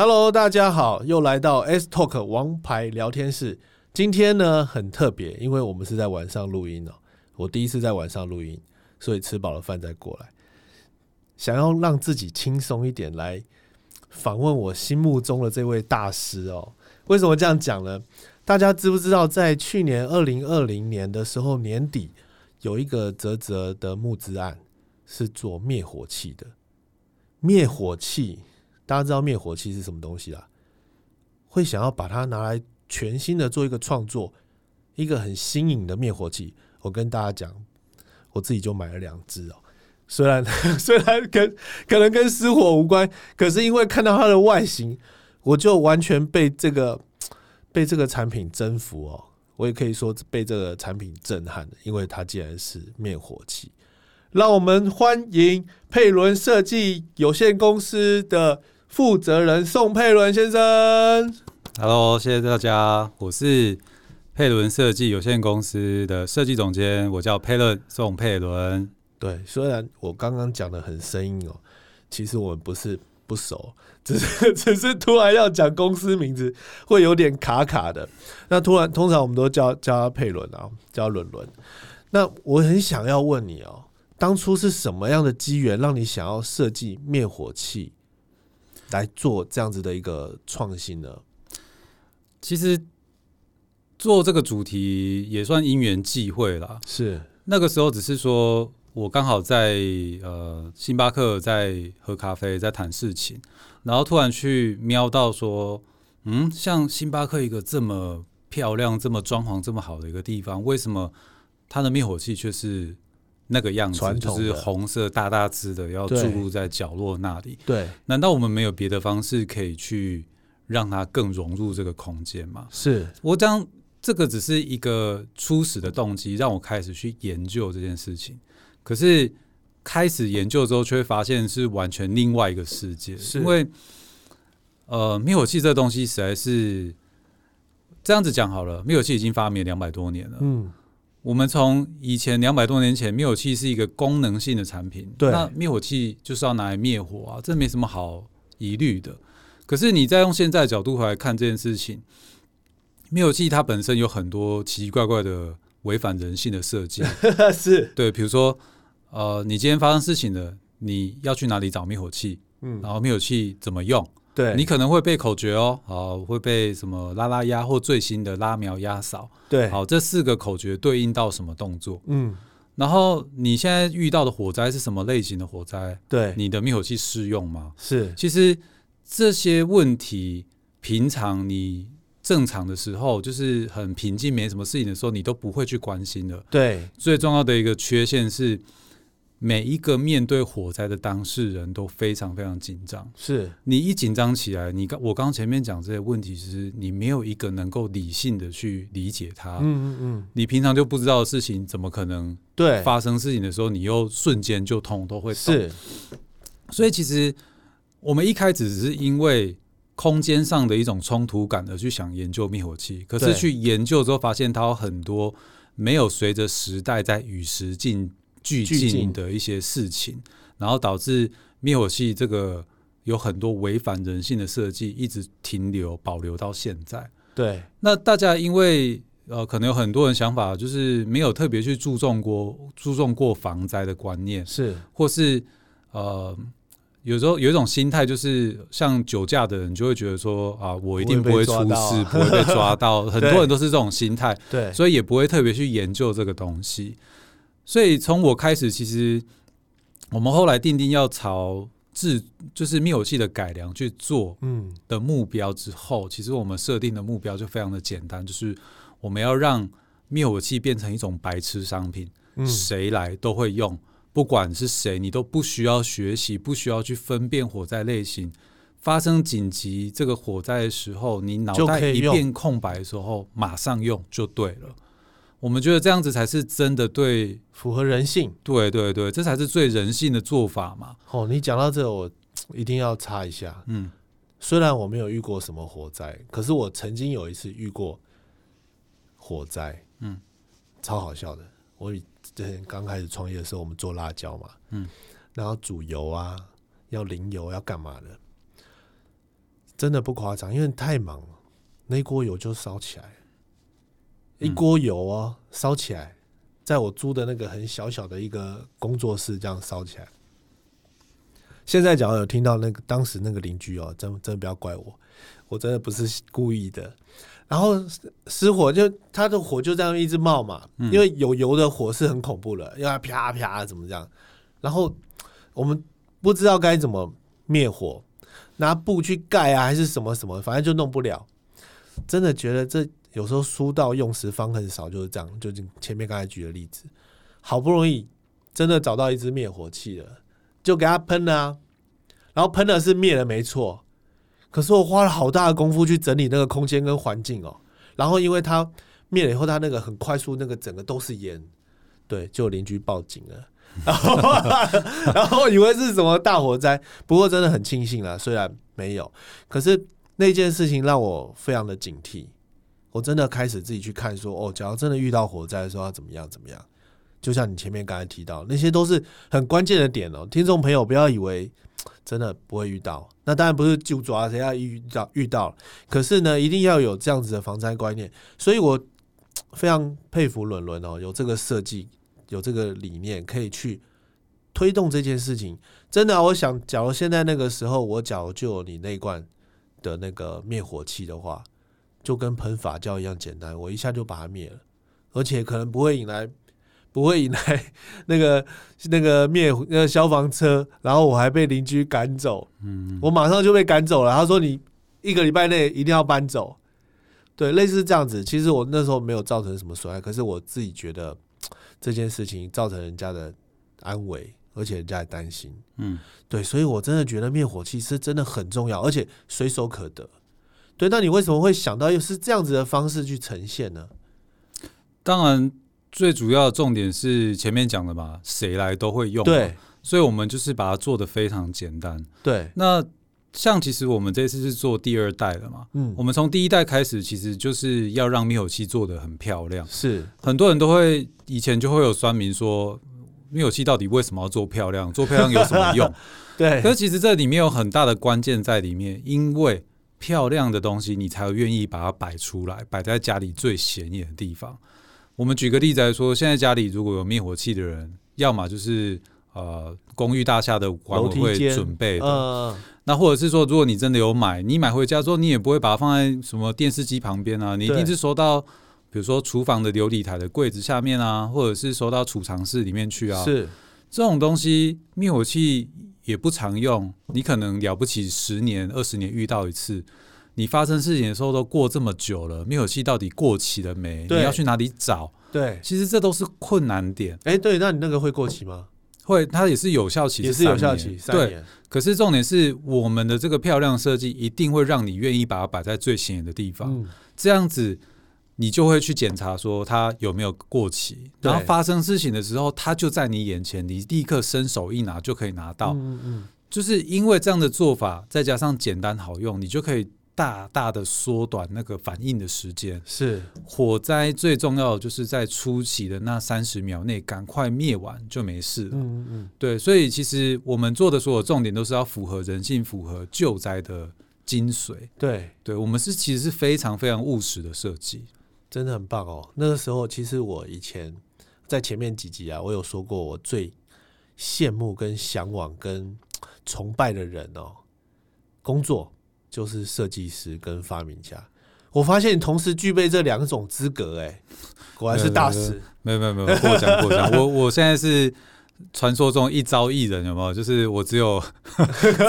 Hello，大家好，又来到 S Talk 王牌聊天室。今天呢很特别，因为我们是在晚上录音哦，我第一次在晚上录音，所以吃饱了饭再过来，想要让自己轻松一点，来访问我心目中的这位大师哦。为什么这样讲呢？大家知不知道，在去年二零二零年的时候年底，有一个泽泽的募资案是做灭火器的。灭火器，大家知道灭火器是什么东西啦？会想要把它拿来全新的做一个创作，一个很新颖的灭火器。我跟大家讲，我自己就买了两只哦。虽然 虽然跟可能跟失火无关，可是因为看到它的外形，我就完全被这个被这个产品征服哦。我也可以说被这个产品震撼因为它竟然是灭火器。让我们欢迎佩伦设计有限公司的负责人宋佩伦先生。Hello，谢谢大家，我是佩伦设计有限公司的设计总监，我叫佩伦宋佩伦。对，虽然我刚刚讲的很生硬哦，其实我们不是不熟，只是 只是突然要讲公司名字会有点卡卡的。那突然，通常我们都叫叫他佩伦啊，叫伦伦。那我很想要问你哦。当初是什么样的机缘让你想要设计灭火器来做这样子的一个创新呢？其实做这个主题也算因缘际会啦。是那个时候只是说我刚好在呃星巴克在喝咖啡，在谈事情，然后突然去瞄到说，嗯，像星巴克一个这么漂亮、这么装潢这么好的一个地方，为什么它的灭火器却是？那个样子就是红色大大只的，要注入在角落那里。对，难道我们没有别的方式可以去让它更融入这个空间吗？是我将这个只是一个初始的动机，让我开始去研究这件事情。可是开始研究之后，却发现是完全另外一个世界。因为呃，灭火器这东西实在是这样子讲好了，灭火器已经发明两百多年了。嗯。我们从以前两百多年前，灭火器是一个功能性的产品。对，那灭火器就是要拿来灭火啊，这没什么好疑虑的。可是你再用现在的角度来看这件事情，灭火器它本身有很多奇奇怪怪的违反人性的设计。是对，比如说，呃，你今天发生事情了，你要去哪里找灭火器？嗯，然后灭火器怎么用？对你可能会背口诀哦，好，会被什么拉拉压或最新的拉苗压扫，对，好，这四个口诀对应到什么动作？嗯，然后你现在遇到的火灾是什么类型的火灾？对，你的灭火器适用吗？是，其实这些问题，平常你正常的时候，就是很平静没什么事情的时候，你都不会去关心的。对，最重要的一个缺陷是。每一个面对火灾的当事人都非常非常紧张。是你一紧张起来，你刚我刚前面讲这些问题，其实你没有一个能够理性的去理解它。嗯嗯嗯。你平常就不知道的事情，怎么可能对发生事情的时候，你又瞬间就通都会是。所以其实我们一开始只是因为空间上的一种冲突感而去想研究灭火器，可是去研究之后发现它有很多没有随着时代在与时进。俱进的一些事情，然后导致灭火器这个有很多违反人性的设计，一直停留保留到现在。对，那大家因为呃，可能有很多人想法就是没有特别去注重过注重过防灾的观念，是，或是呃，有时候有一种心态，就是像酒驾的人就会觉得说啊，我一定不会出事，不会被抓到。很多人都是这种心态，对，所以也不会特别去研究这个东西。所以从我开始，其实我们后来定定要朝制就是灭火器的改良去做，嗯。的目标之后，其实我们设定的目标就非常的简单，就是我们要让灭火器变成一种白痴商品，谁来都会用，不管是谁，你都不需要学习，不需要去分辨火灾类型，发生紧急这个火灾的时候，你脑袋一片空白的时候，马上用就对了。我们觉得这样子才是真的对，符合人性。对对对，这才是最人性的做法嘛。哦，你讲到这，我一定要插一下。嗯，虽然我没有遇过什么火灾，可是我曾经有一次遇过火灾。嗯，超好笑的。我之前刚开始创业的时候，我们做辣椒嘛。嗯，然后煮油啊，要淋油，要干嘛的？真的不夸张，因为太忙了，那锅油就烧起来，一锅油哦，烧起来，在我租的那个很小小的一个工作室这样烧起来。现在只要有听到那个当时那个邻居哦，真真的不要怪我，我真的不是故意的。然后失火就他的火就这样一直冒嘛，因为有油的火是很恐怖的，要啪啪怎么这样？然后我们不知道该怎么灭火，拿布去盖啊，还是什么什么，反正就弄不了。真的觉得这有时候书到用时方恨少，就是这样。就前面刚才举的例子，好不容易真的找到一支灭火器了，就给它喷了，然后喷的是灭了没错，可是我花了好大的功夫去整理那个空间跟环境哦。然后因为它灭了以后，它那个很快速，那个整个都是烟，对，就邻居报警了。然后，然后以为是什么大火灾，不过真的很庆幸了，虽然没有，可是那件事情让我非常的警惕，我真的开始自己去看，说哦，假如真的遇到火灾的时候要怎么样怎么样？就像你前面刚才提到，那些都是很关键的点哦。听众朋友不要以为真的不会遇到，那当然不是就抓谁要遇到遇到，可是呢，一定要有这样子的防灾观念。所以我非常佩服伦伦哦，有这个设计。有这个理念可以去推动这件事情，真的，我想，假如现在那个时候，我假如就有你那罐的那个灭火器的话，就跟喷法教一样简单，我一下就把它灭了，而且可能不会引来不会引来 那个那个灭那个消防车，然后我还被邻居赶走，嗯，我马上就被赶走了。他说你一个礼拜内一定要搬走，对，类似这样子。其实我那时候没有造成什么损害，可是我自己觉得。这件事情造成人家的安危，而且人家也担心。嗯，对，所以我真的觉得灭火器是真的很重要，而且随手可得。对，那你为什么会想到又是这样子的方式去呈现呢？当然，最主要的重点是前面讲的嘛，谁来都会用。对，所以我们就是把它做的非常简单。对，那。像其实我们这次是做第二代了嘛，嗯，我们从第一代开始，其实就是要让灭火器做的很漂亮。是很多人都会以前就会有酸民说，灭火器到底为什么要做漂亮？做漂亮有什么用？对。可是其实这里面有很大的关键在里面，因为漂亮的东西你才会愿意把它摆出来，摆在家里最显眼的地方。我们举个例子来说，现在家里如果有灭火器的人，要么就是呃公寓大厦的管委会准备的。那或者是说，如果你真的有买，你买回家之后，你也不会把它放在什么电视机旁边啊，你一定是收到，比如说厨房的琉璃台的柜子下面啊，或者是收到储藏室里面去啊。是这种东西，灭火器也不常用，你可能了不起十年、二十年遇到一次，你发生事情的时候都过这么久了，灭火器到底过期了没？你要去哪里找？对，其实这都是困难点。哎，对，那你那个会过期吗？会，它也是有效期，也是有效期，对。可是重点是，我们的这个漂亮设计一定会让你愿意把它摆在最显眼的地方，这样子你就会去检查说它有没有过期。然后发生事情的时候，它就在你眼前，你立刻伸手一拿就可以拿到。嗯嗯，就是因为这样的做法，再加上简单好用，你就可以。大大的缩短那个反应的时间，是火灾最重要的就是在初期的那三十秒内赶快灭完就没事了。嗯嗯，对，所以其实我们做的所有重点都是要符合人性、符合救灾的精髓。对，对我们是其实是非常非常务实的设计，真的很棒哦。那个时候其实我以前在前面几集啊，我有说过我最羡慕、跟向往、跟崇拜的人哦，工作。就是设计师跟发明家，我发现你同时具备这两种资格，哎，果然是大师。没有没有没有过奖过奖，我我现在是传说中一招艺人，有没有？就是我只有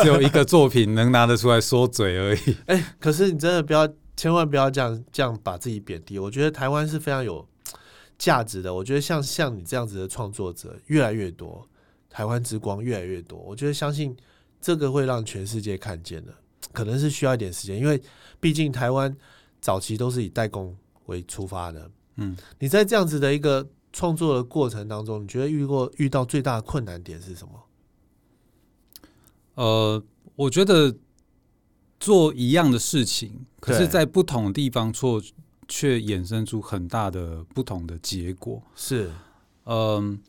只有一个作品能拿得出来说嘴而已。哎，可是你真的不要，千万不要这样这样把自己贬低。我觉得台湾是非常有 价值的。我觉得像像你这样子的创作者越来越多，台湾之光越来越多。我觉得相信这个会让全世界看见的。可能是需要一点时间，因为毕竟台湾早期都是以代工为出发的。嗯，你在这样子的一个创作的过程当中，你觉得遇过遇到最大的困难点是什么？呃，我觉得做一样的事情，可是在不同的地方做，却衍生出很大的不同的结果。是，嗯，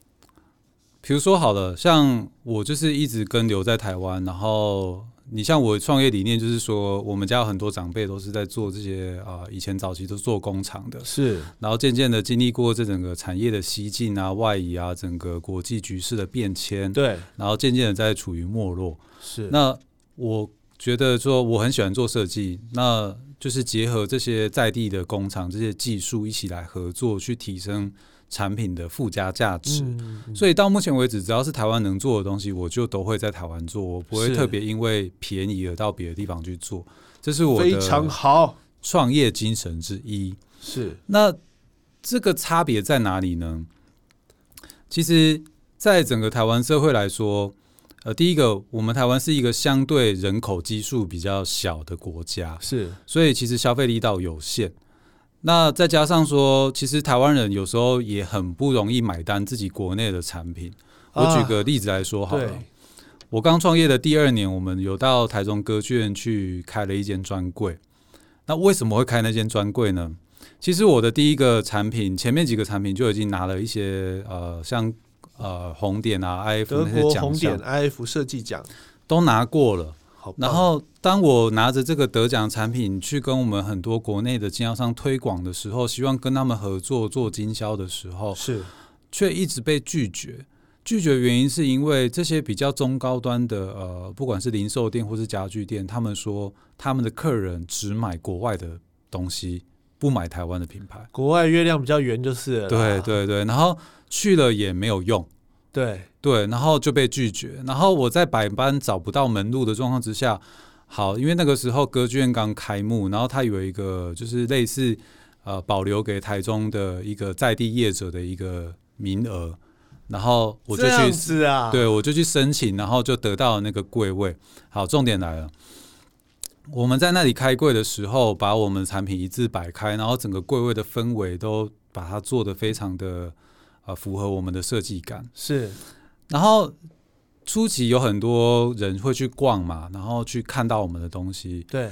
比如说好了，像我就是一直跟留在台湾，然后。你像我创业理念就是说，我们家有很多长辈都是在做这些啊，以前早期都做工厂的，是，然后渐渐的经历过这整个产业的西进啊、外移啊，整个国际局势的变迁，对，然后渐渐的在处于没落。是，那我觉得说我很喜欢做设计，那就是结合这些在地的工厂、这些技术一起来合作，去提升。产品的附加价值，所以到目前为止，只要是台湾能做的东西，我就都会在台湾做，我不会特别因为便宜而到别的地方去做。这是我的非常好创业精神之一。是那这个差别在哪里呢？其实，在整个台湾社会来说，呃，第一个，我们台湾是一个相对人口基数比较小的国家，是，所以其实消费力道有限。那再加上说，其实台湾人有时候也很不容易买单自己国内的产品。我举个例子来说好了，我刚创业的第二年，我们有到台中歌剧院去开了一间专柜。那为什么会开那间专柜呢？其实我的第一个产品，前面几个产品就已经拿了一些呃，像呃红点啊、I F 那些奖项，红点 I F 设计奖都拿过了。然后，当我拿着这个得奖产品去跟我们很多国内的经销商推广的时候，希望跟他们合作做经销的时候，是却一直被拒绝。拒绝原因是因为这些比较中高端的呃，不管是零售店或是家具店，他们说他们的客人只买国外的东西，不买台湾的品牌。国外月亮比较圆，就是对对对，然后去了也没有用。对对，然后就被拒绝。然后我在百般找不到门路的状况之下，好，因为那个时候歌剧院刚开幕，然后他有一个就是类似呃保留给台中的一个在地业者的一个名额，然后我就去是啊，对我就去申请，然后就得到了那个贵位。好，重点来了，我们在那里开柜的时候，把我们产品一字摆开，然后整个柜位的氛围都把它做的非常的。啊，符合我们的设计感是。然后初期有很多人会去逛嘛，然后去看到我们的东西。对，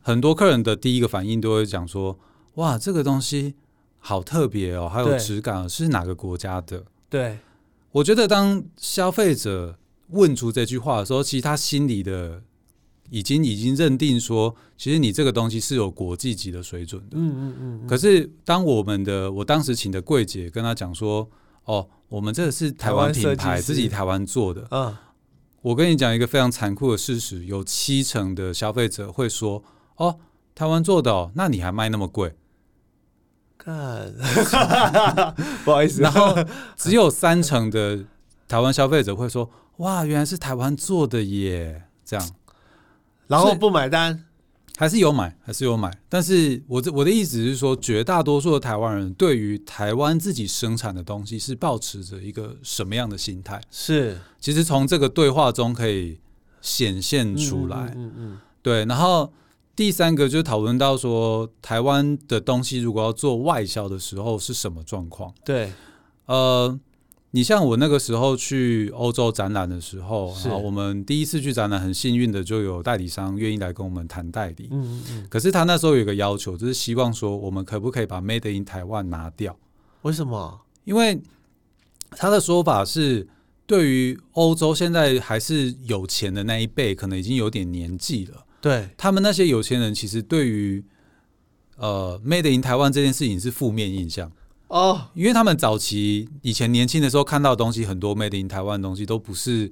很多客人的第一个反应都会讲说：“哇，这个东西好特别哦，还有质感，是哪个国家的？”对，我觉得当消费者问出这句话的时候，其实他心里的。已经已经认定说，其实你这个东西是有国际级的水准的。嗯嗯嗯。可是当我们的我当时请的柜姐跟他讲说，哦，我们这个是台湾品牌，自己台湾做的。嗯。我跟你讲一个非常残酷的事实，有七成的消费者会说，哦，台湾做的，哦，那你还卖那么贵？看，不好意思。然后只有三成的台湾消费者会说，哇，原来是台湾做的耶，这样。然后不买单，还是有买，还是有买。但是我这我的意思是说，绝大多数的台湾人对于台湾自己生产的东西是保持着一个什么样的心态？是，其实从这个对话中可以显现出来。嗯嗯，对。然后第三个就是讨论到说，台湾的东西如果要做外销的时候是什么状况？对，呃。你像我那个时候去欧洲展览的时候，啊，我们第一次去展览，很幸运的就有代理商愿意来跟我们谈代理。嗯嗯嗯。可是他那时候有一个要求，就是希望说我们可不可以把 Made in 台湾拿掉？为什么？因为他的说法是，对于欧洲现在还是有钱的那一辈，可能已经有点年纪了。对他们那些有钱人，其实对于呃 Made in 台湾这件事情是负面印象。哦，因为他们早期以前年轻的时候看到的东西很多，made in 台湾的东西都不是，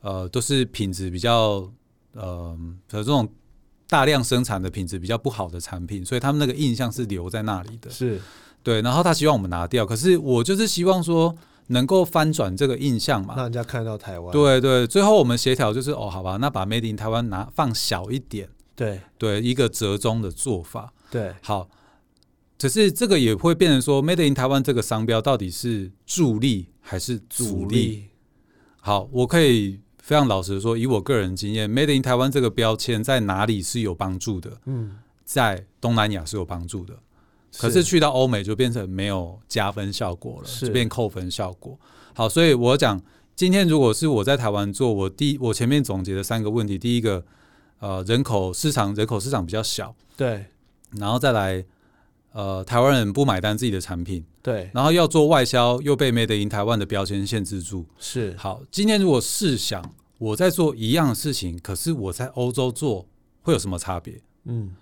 呃，都是品质比较，呃，的这种大量生产的品质比较不好的产品，所以他们那个印象是留在那里的。是，对。然后他希望我们拿掉，可是我就是希望说能够翻转这个印象嘛，让人家看到台湾。对对，最后我们协调就是哦，好吧，那把 made in 台湾拿放小一点。对对，一个折中的做法。对，好。可是这个也会变成说，Made in 台湾这个商标到底是助力还是阻力？好，我可以非常老实的说，以我个人经验，Made in 台湾这个标签在哪里是有帮助的？嗯，在东南亚是有帮助的，可是去到欧美就变成没有加分效果了，就变扣分效果。好，所以我讲，今天如果是我在台湾做，我第我前面总结的三个问题，第一个，呃，人口市场人口市场比较小，对，然后再来。呃，台湾人不买单自己的产品，对，然后要做外销，又被 Made in 台湾的标签限制住。是，好，今天如果试想，我在做一样的事情，可是我在欧洲做会有什么差别？嗯，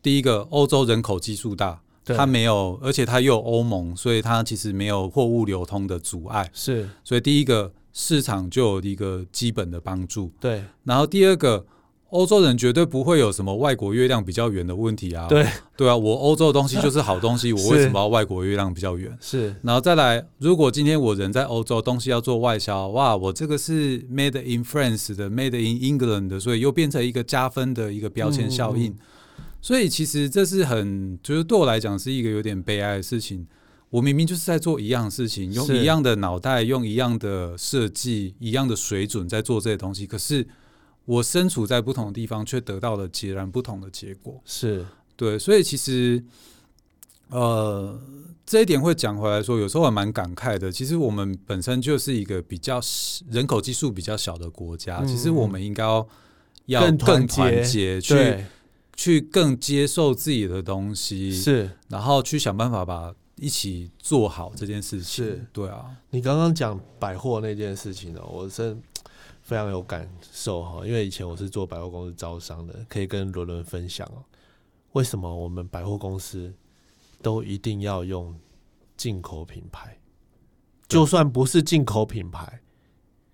第一个，欧洲人口基数大，它没有，而且它又有欧盟，所以它其实没有货物流通的阻碍。是，所以第一个市场就有一个基本的帮助。对，然后第二个。欧洲人绝对不会有什么外国月亮比较圆的问题啊！对对啊，我欧洲的东西就是好东西，我为什么要外国月亮比较圆？是，然后再来，如果今天我人在欧洲，东西要做外销，哇，我这个是 made in France 的，made in England 的，所以又变成一个加分的一个标签效应。所以其实这是很，就是对我来讲是一个有点悲哀的事情。我明明就是在做一样的事情，用一样的脑袋，用一样的设计，一样的水准在做这些东西，可是。我身处在不同的地方，却得到了截然不同的结果。是对，所以其实，呃，这一点会讲回来说，有时候还蛮感慨的。其实我们本身就是一个比较人口基数比较小的国家，其实我们应该要要更团结，去去更接受自己的东西，是，然后去想办法把一起做好这件事情。是，对啊。你刚刚讲百货那件事情呢，我真。非常有感受哈，因为以前我是做百货公司招商的，可以跟伦伦分享哦。为什么我们百货公司都一定要用进口品牌？就算不是进口品牌，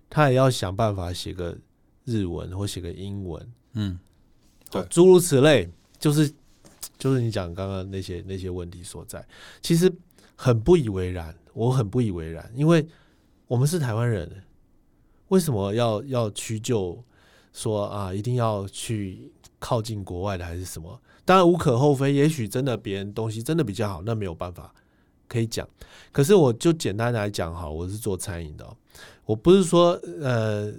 他也要想办法写个日文或写个英文，嗯，对，诸如此类，就是就是你讲刚刚那些那些问题所在，其实很不以为然，我很不以为然，因为我们是台湾人。为什么要要屈就说啊？一定要去靠近国外的还是什么？当然无可厚非，也许真的别人东西真的比较好，那没有办法可以讲。可是我就简单来讲哈，我是做餐饮的，我不是说呃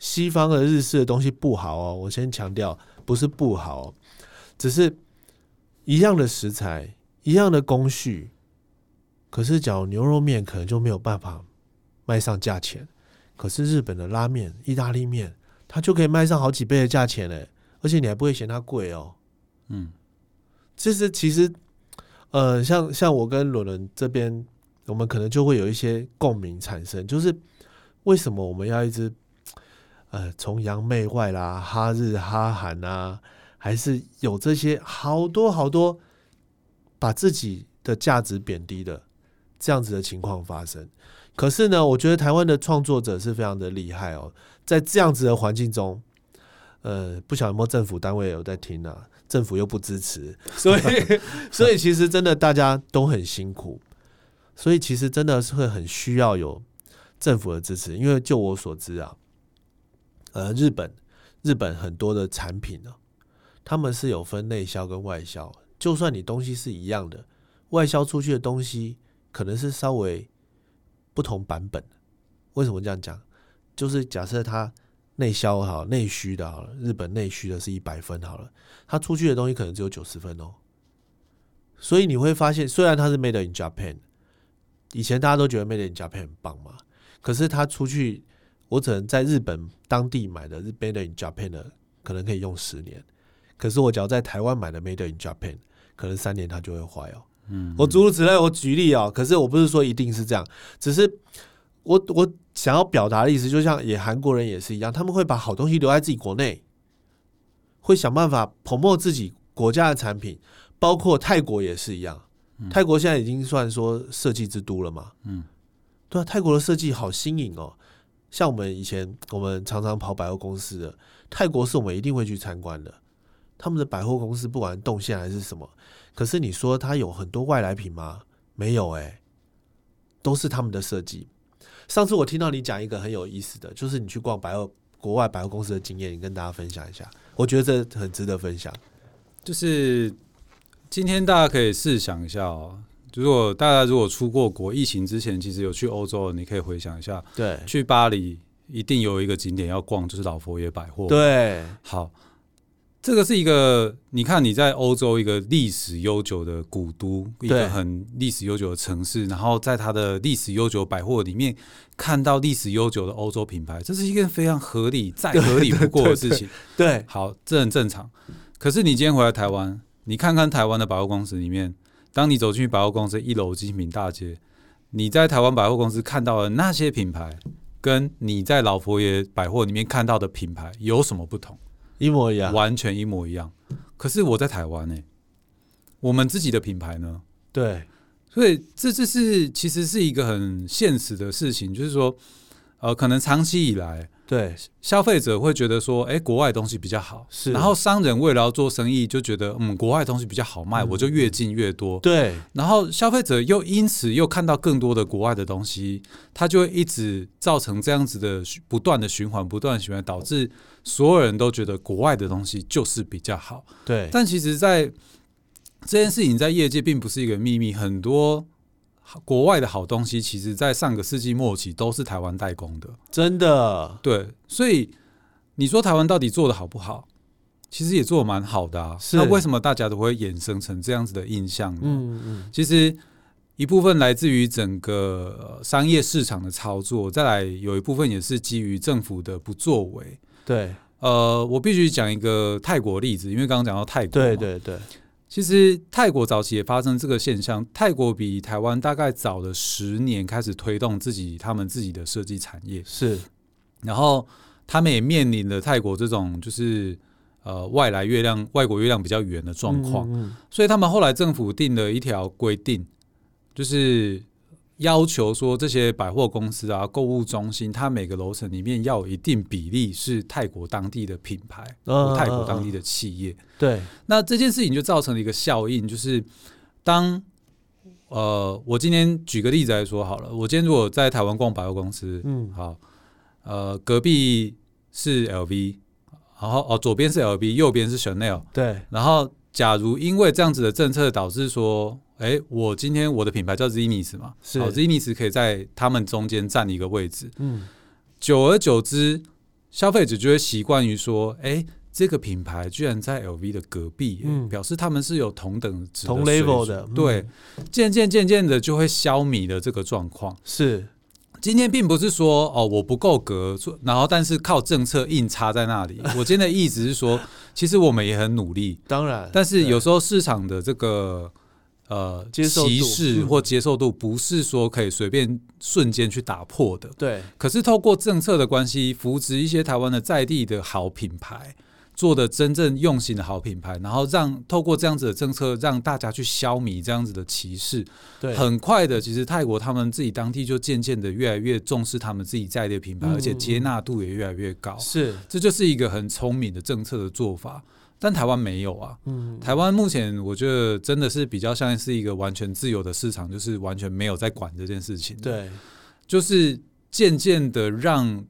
西方的日式的东西不好哦。我先强调，不是不好，只是一样的食材，一样的工序，可是讲牛肉面可能就没有办法卖上价钱。可是日本的拉面、意大利面，它就可以卖上好几倍的价钱嘞，而且你还不会嫌它贵哦。嗯，这是其实，呃，像像我跟伦伦这边，我们可能就会有一些共鸣产生，就是为什么我们要一直呃崇洋媚外啦、哈日哈韩啊，还是有这些好多好多把自己的价值贬低的这样子的情况发生。可是呢，我觉得台湾的创作者是非常的厉害哦，在这样子的环境中，呃，不晓得有没有政府单位有在听啊？政府又不支持，所以，所以其实真的大家都很辛苦，所以其实真的是会很需要有政府的支持，因为就我所知啊，呃，日本日本很多的产品呢，他们是有分内销跟外销，就算你东西是一样的，外销出去的东西可能是稍微。不同版本，为什么这样讲？就是假设它内销好内需的好了，日本内需的是一百分好了，它出去的东西可能只有九十分哦。所以你会发现，虽然它是 made in Japan，以前大家都觉得 made in Japan 很棒嘛，可是它出去，我只能在日本当地买的 made in Japan 的，可能可以用十年，可是我只要在台湾买的 made in Japan，可能三年它就会坏哦。嗯，我诸如此类，我举例啊，可是我不是说一定是这样，只是我我想要表达的意思，就像也韩国人也是一样，他们会把好东西留在自己国内，会想办法捧墨自己国家的产品，包括泰国也是一样，泰国现在已经算说设计之都了嘛，嗯，对啊，泰国的设计好新颖哦，像我们以前我们常常跑百货公司的，泰国是我们一定会去参观的，他们的百货公司不管动线还是什么。可是你说它有很多外来品吗？没有哎，都是他们的设计。上次我听到你讲一个很有意思的，就是你去逛百货国外百货公司的经验，你跟大家分享一下。我觉得这很值得分享。就是今天大家可以试想一下哦，如果大家如果出过国，疫情之前其实有去欧洲，你可以回想一下，对，去巴黎一定有一个景点要逛，就是老佛爷百货。对，好。这个是一个，你看你在欧洲一个历史悠久的古都，一个很历史悠久的城市，然后在它的历史悠久百货里面看到历史悠久的欧洲品牌，这是一件非常合理、再合理不过的事情。对，好，这很正常。可是你今天回来台湾，你看看台湾的百货公司里面，当你走进去百货公司一楼精品大街，你在台湾百货公司看到的那些品牌，跟你在老佛爷百货里面看到的品牌有什么不同？一模一样，完全一模一样。可是我在台湾呢，我们自己的品牌呢？对，所以这这是其实是一个很现实的事情，就是说，呃，可能长期以来。对，消费者会觉得说，哎，国外东西比较好，是。然后商人为了要做生意，就觉得，嗯，国外东西比较好卖，我就越进越多。对。然后消费者又因此又看到更多的国外的东西，他就会一直造成这样子的不断的循环，不断循环，导致所有人都觉得国外的东西就是比较好。对。但其实，在这件事情在业界并不是一个秘密，很多。国外的好东西，其实，在上个世纪末期都是台湾代工的，真的。对，所以你说台湾到底做的好不好？其实也做的蛮好的啊。那为什么大家都会衍生成这样子的印象呢？嗯嗯。其实一部分来自于整个商业市场的操作，再来有一部分也是基于政府的不作为。对。呃，我必须讲一个泰国例子，因为刚刚讲到泰国。对对对。其实泰国早期也发生这个现象，泰国比台湾大概早了十年开始推动自己他们自己的设计产业，是，然后他们也面临了泰国这种就是呃外来月亮外国月亮比较圆的状况，所以他们后来政府定了一条规定，就是。要求说这些百货公司啊、购物中心，它每个楼层里面要有一定比例是泰国当地的品牌，泰国当地的企业。对，那这件事情就造成了一个效应，就是当呃，我今天举个例子来说好了，我今天如果在台湾逛百货公司，嗯，好，呃，隔壁是 LV，然后哦，左边是 LV，右边是 Chanel，对，然后假如因为这样子的政策导致说。哎，我今天我的品牌叫 Zinis 嘛，是 Zinis 可以在他们中间占一个位置。嗯，久而久之，消费者就会习惯于说，哎，这个品牌居然在 LV 的隔壁，嗯，表示他们是有同等同 level 的，对，渐渐渐渐的就会消弭的这个状况。是，今天并不是说哦我不够格，然后但是靠政策硬插在那里。我今天的意思是说，其实我们也很努力，当然，但是有时候市场的这个。呃，歧视或接受度不是说可以随便瞬间去打破的。对。可是透过政策的关系，扶植一些台湾的在地的好品牌，做的真正用心的好品牌，然后让透过这样子的政策，让大家去消弭这样子的歧视。对。很快的，其实泰国他们自己当地就渐渐的越来越重视他们自己在地的品牌，而且接纳度也越来越高。是。这就是一个很聪明的政策的做法。但台湾没有啊，嗯，台湾目前我觉得真的是比较像是一个完全自由的市场，就是完全没有在管这件事情。对，就是渐渐的让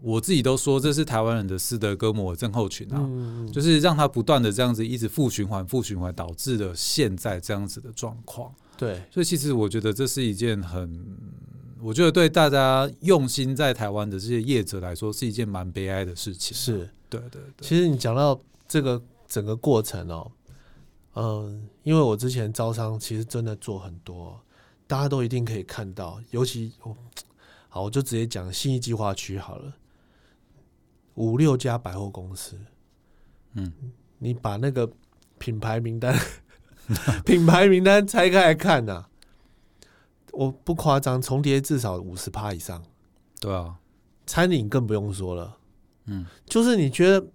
我自己都说这是台湾人的斯德哥摩症候群啊，就是让他不断的这样子一直负循环、负循环，导致了现在这样子的状况。对，所以其实我觉得这是一件很，我觉得对大家用心在台湾的这些业者来说是一件蛮悲哀的事情。是，对对对。其实你讲到这个。整个过程哦，嗯，因为我之前招商其实真的做很多，大家都一定可以看到。尤其好，我就直接讲信义计划区好了，五六家百货公司，嗯，你把那个品牌名单 品牌名单拆开来看呐，我不夸张，重叠至少五十趴以上。对啊，餐饮更不用说了，嗯，就是你觉得。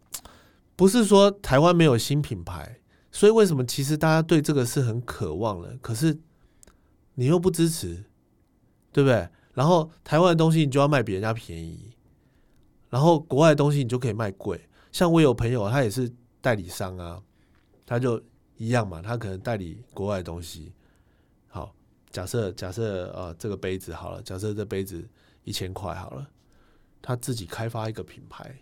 不是说台湾没有新品牌，所以为什么其实大家对这个是很渴望的？可是你又不支持，对不对？然后台湾的东西你就要卖比人家便宜，然后国外的东西你就可以卖贵。像我有朋友，他也是代理商啊，他就一样嘛，他可能代理国外的东西。好，假设假设呃这个杯子好了，假设这杯子一千块好了，他自己开发一个品牌。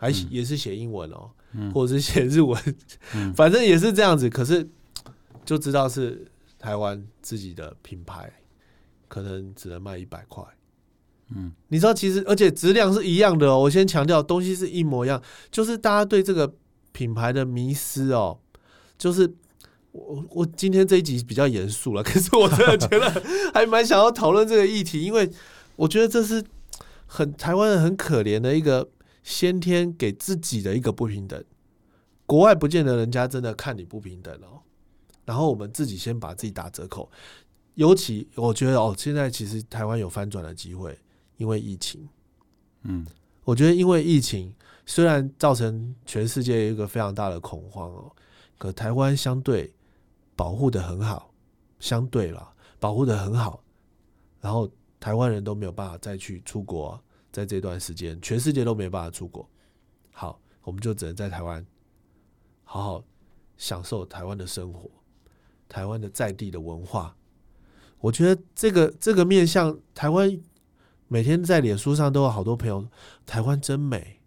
还也是写英文哦，或者是写日文，反正也是这样子。可是就知道是台湾自己的品牌，可能只能卖一百块。嗯，你知道，其实而且质量是一样的哦。我先强调，东西是一模一样，就是大家对这个品牌的迷失哦。就是我我今天这一集比较严肃了，可是我真的觉得还蛮想要讨论这个议题，因为我觉得这是很台湾人很可怜的一个。先天给自己的一个不平等，国外不见得人家真的看你不平等哦。然后我们自己先把自己打折扣，尤其我觉得哦，现在其实台湾有翻转的机会，因为疫情，嗯，我觉得因为疫情虽然造成全世界一个非常大的恐慌哦，可台湾相对保护的很好，相对了保护的很好，然后台湾人都没有办法再去出国，在这段时间，全世界都没办法出国，好，我们就只能在台湾好好享受台湾的生活，台湾的在地的文化。我觉得这个这个面向台湾，每天在脸书上都有好多朋友，台湾真美，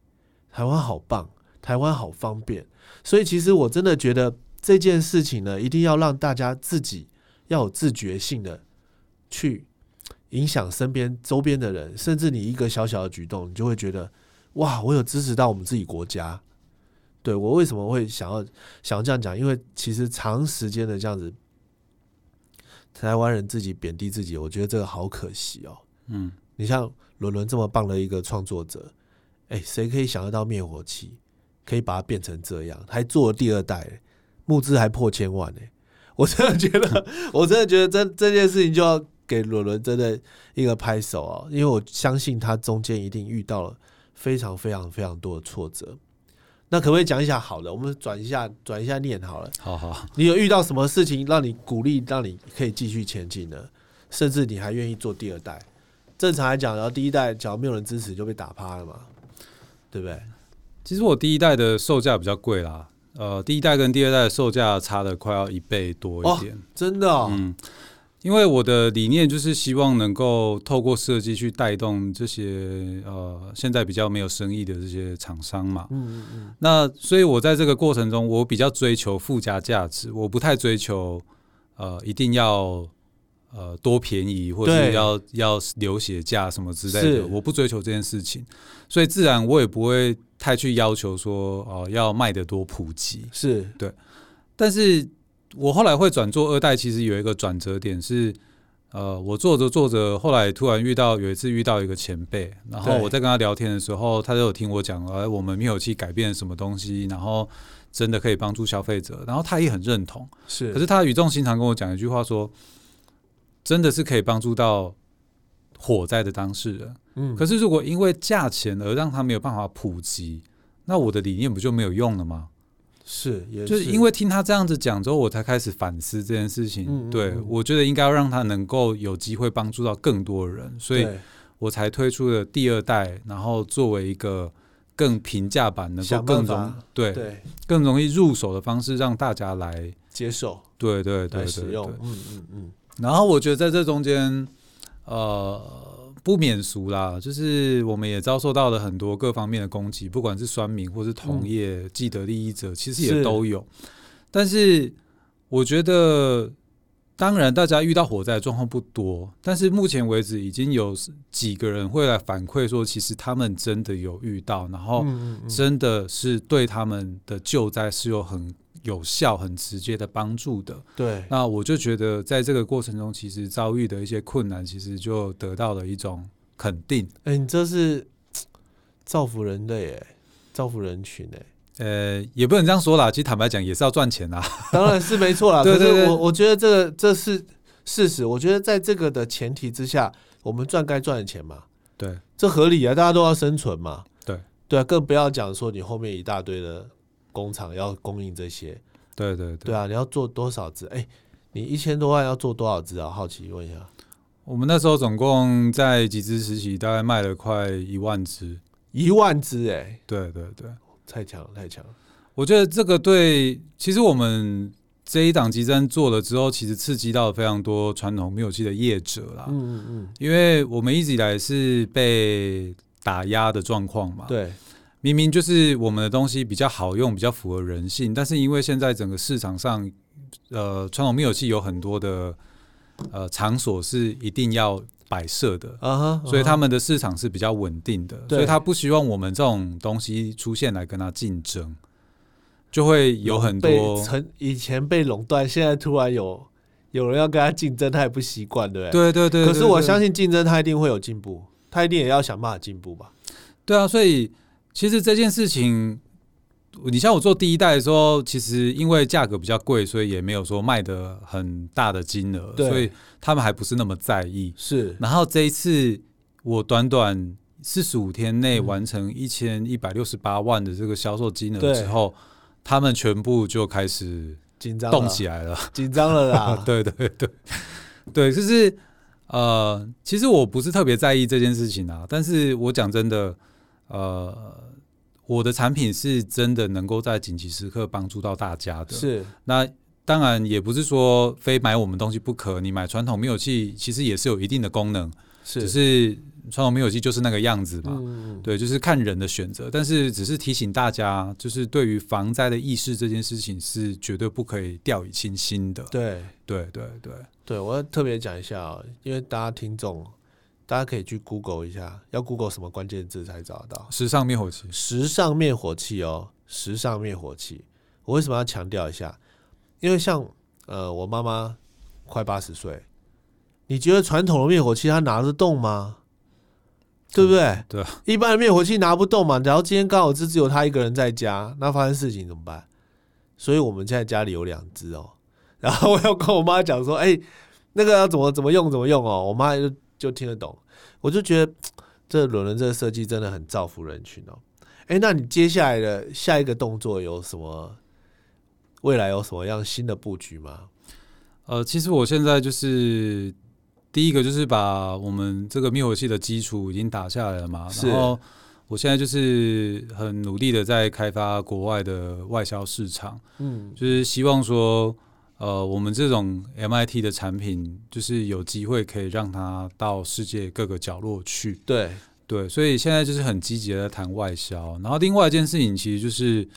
台湾好棒，台湾好方便。所以其实我真的觉得这件事情呢，一定要让大家自己要有自觉性的去影响身边周边的人，甚至你一个小小的举动，你就会觉得哇，我有支持到我们自己国家。对我为什么会想要想要这样讲？因为其实长时间的这样子。台湾人自己贬低自己，我觉得这个好可惜哦。嗯，你像伦伦这么棒的一个创作者，哎，谁可以想得到灭火器可以把它变成这样？还做了第二代，募资还破千万呢。我真的觉得，我真的觉得这这件事情就要给伦伦真的一个拍手啊！因为我相信他中间一定遇到了非常非常非常多的挫折。那可不可以讲一下好的？我们转一下，转一下念好了。好好，你有遇到什么事情让你鼓励，让你可以继续前进呢？甚至你还愿意做第二代？正常来讲，然后第一代只要没有人支持就被打趴了嘛，对不对？其实我第一代的售价比较贵啦，呃，第一代跟第二代的售价差的快要一倍多一点，真的，嗯。因为我的理念就是希望能够透过设计去带动这些呃现在比较没有生意的这些厂商嘛。嗯嗯嗯。那所以我在这个过程中，我比较追求附加价值，我不太追求呃一定要呃多便宜或者要要流血价什么之类的，我不追求这件事情。所以自然我也不会太去要求说哦要卖的多普及。是对，但是。我后来会转做二代，其实有一个转折点是，呃，我做着做着，后来突然遇到有一次遇到一个前辈，然后我在跟他聊天的时候，他就有听我讲，哎，我们灭火器改变什么东西，然后真的可以帮助消费者，然后他也很认同，是，可是他语重心长跟我讲一句话说，真的是可以帮助到火灾的当事人，嗯，可是如果因为价钱而让他没有办法普及，那我的理念不就没有用了吗？是，就是因为听他这样子讲之后，我才开始反思这件事情。对我觉得应该要让他能够有机会帮助到更多人，所以我才推出了第二代，然后作为一个更平价版，能够更容对对更容易入手的方式，让大家来接受。对对对，使用。嗯嗯嗯。然后我觉得在这中间，呃。不免俗啦，就是我们也遭受到了很多各方面的攻击，不管是酸民或是同业既得利益者，其实也都有。但是我觉得，当然大家遇到火灾的状况不多，但是目前为止已经有几个人会来反馈说，其实他们真的有遇到，然后真的是对他们的救灾是有很。有效、很直接的帮助的。对，那我就觉得，在这个过程中，其实遭遇的一些困难，其实就得到了一种肯定。哎，你这是 造福人类，哎，造福人群，哎。呃，也不能这样说啦。其实坦白讲，也是要赚钱啦。当然是没错啦。对对对，我我觉得这个这是事实。我觉得在这个的前提之下，我们赚该赚的钱嘛。对，这合理啊，大家都要生存嘛。对对啊，更不要讲说你后面一大堆的。工厂要供应这些，对对对啊！你要做多少只？哎，你一千多万要做多少只啊？好奇问一下。我们那时候总共在几只实习，大概卖了快一万只，一万只哎！对对对，太强了，太强了！我觉得这个对，其实我们这一档集真做了之后，其实刺激到非常多传统灭火器的业者啦。嗯嗯嗯，因为我们一直以来是被打压的状况嘛。对。明明就是我们的东西比较好用，比较符合人性，但是因为现在整个市场上，呃，传统灭火器有很多的呃场所是一定要摆设的，啊所以他们的市场是比较稳定的，所以他不希望我们这种东西出现来跟他竞争，就会有很多曾以前被垄断，现在突然有有人要跟他竞争，他也不习惯，对不对？对对对。可是我相信竞争他一定会有进步，他一定也要想办法进步吧？对啊，所以。其实这件事情，你像我做第一代的时候，其实因为价格比较贵，所以也没有说卖的很大的金额，所以他们还不是那么在意。是，然后这一次我短短四十五天内完成一千一百六十八万的这个销售金额之后，他们全部就开始紧张动起来了，紧张了啦。对对对对，就是呃，其实我不是特别在意这件事情啊，但是我讲真的，呃，我的产品是真的能够在紧急时刻帮助到大家的。是那当然也不是说非买我们东西不可，你买传统灭火器其实也是有一定的功能，是只是。传统灭火器就是那个样子嘛，嗯对，就是看人的选择。但是只是提醒大家，就是对于防灾的意识这件事情是绝对不可以掉以轻心的。对对对对对，我要特别讲一下啊，因为大家听众，大家可以去 Google 一下，要 Google 什么关键字才找得到？时尚灭火器，时尚灭火器哦，时尚灭火器。我为什么要强调一下？因为像呃，我妈妈快八十岁，你觉得传统的灭火器她拿得动吗？对不对？对，一般的灭火器拿不动嘛。然后今天刚好是只有他一个人在家，那发生事情怎么办？所以我们现在家里有两只哦。然后我要跟我妈讲说，哎，那个要怎么怎么用怎么用哦。我妈就就听得懂。我就觉得 这轮轮这个设计真的很造福人群哦。哎，那你接下来的下一个动作有什么？未来有什么样新的布局吗？呃，其实我现在就是。第一个就是把我们这个灭火器的基础已经打下来了嘛，然后我现在就是很努力的在开发国外的外销市场，嗯，就是希望说，呃，我们这种 MIT 的产品，就是有机会可以让它到世界各个角落去，对对，所以现在就是很积极的谈外销，然后另外一件事情其实就是，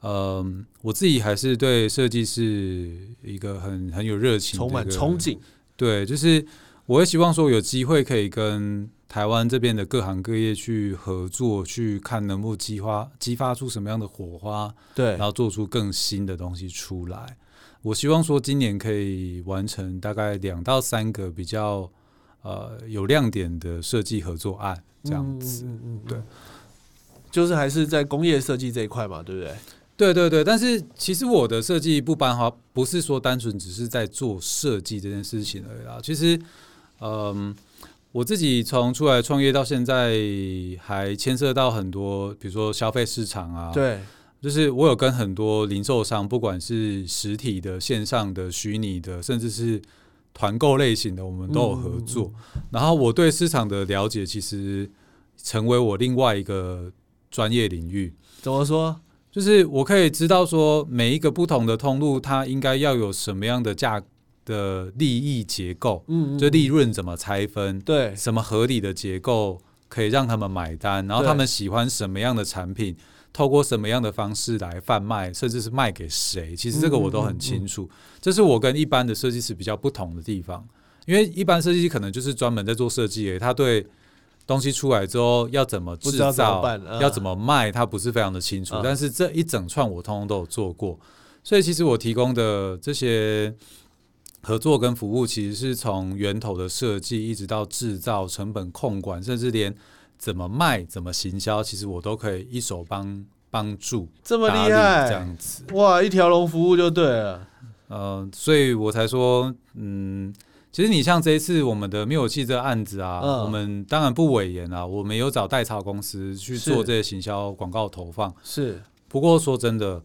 呃，我自己还是对设计是一个很很有热情，充满憧憬。对，就是我也希望说有机会可以跟台湾这边的各行各业去合作，去看能不能激发激发出什么样的火花，对，然后做出更新的东西出来。我希望说今年可以完成大概两到三个比较呃有亮点的设计合作案，这样子，嗯嗯，对，就是还是在工业设计这一块嘛，对不对？对。对对，但是其实我的设计不班哈，不是说单纯只是在做设计这件事情而已啦。其实，嗯，我自己从出来创业到现在，还牵涉到很多，比如说消费市场啊，对，就是我有跟很多零售商，不管是实体的、线上的、虚拟的，甚至是团购类型的，我们都有合作。然后我对市场的了解，其实成为我另外一个专业领域。怎么说？就是我可以知道说每一个不同的通路，它应该要有什么样的价的利益结构，嗯，就利润怎么拆分，对，什么合理的结构可以让他们买单，然后他们喜欢什么样的产品，透过什么样的方式来贩卖，甚至是卖给谁，其实这个我都很清楚。这是我跟一般的设计师比较不同的地方，因为一般设计师可能就是专门在做设计，他对。东西出来之后要怎么制造，要怎么卖，他不是非常的清楚。但是这一整串我通通都有做过，所以其实我提供的这些合作跟服务，其实是从源头的设计，一直到制造、成本控管，甚至连怎么卖、怎么行销，其实我都可以一手帮帮助。这么厉害，这样子哇，一条龙服务就对了。嗯，所以我才说，嗯。其实你像这一次我们的灭火器这个案子啊，我们当然不委言啊，我们有找代操公司去做这些行销广告投放。是，不过说真的，